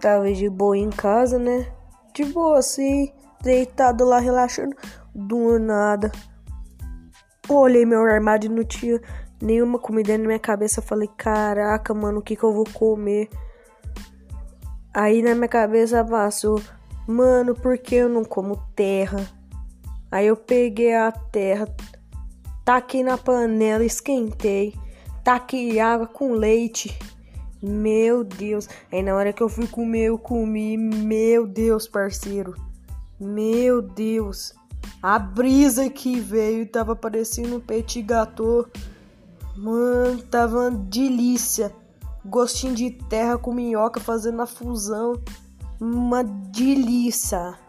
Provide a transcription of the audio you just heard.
Tava de boa em casa, né? De boa, assim, deitado lá, relaxando. Do nada. Olhei meu armário e não tinha nenhuma comida na minha cabeça. Falei, caraca, mano, o que que eu vou comer? Aí na minha cabeça passou, mano, por que eu não como terra? Aí eu peguei a terra, taquei na panela, esquentei, taquei água com leite. Meu Deus. Aí na hora que eu fui comer, eu comi. Meu Deus, parceiro. Meu Deus. A brisa que veio tava parecendo um petit gâteau. Mano, tava uma delícia. Gostinho de terra com minhoca fazendo a fusão. Uma delícia.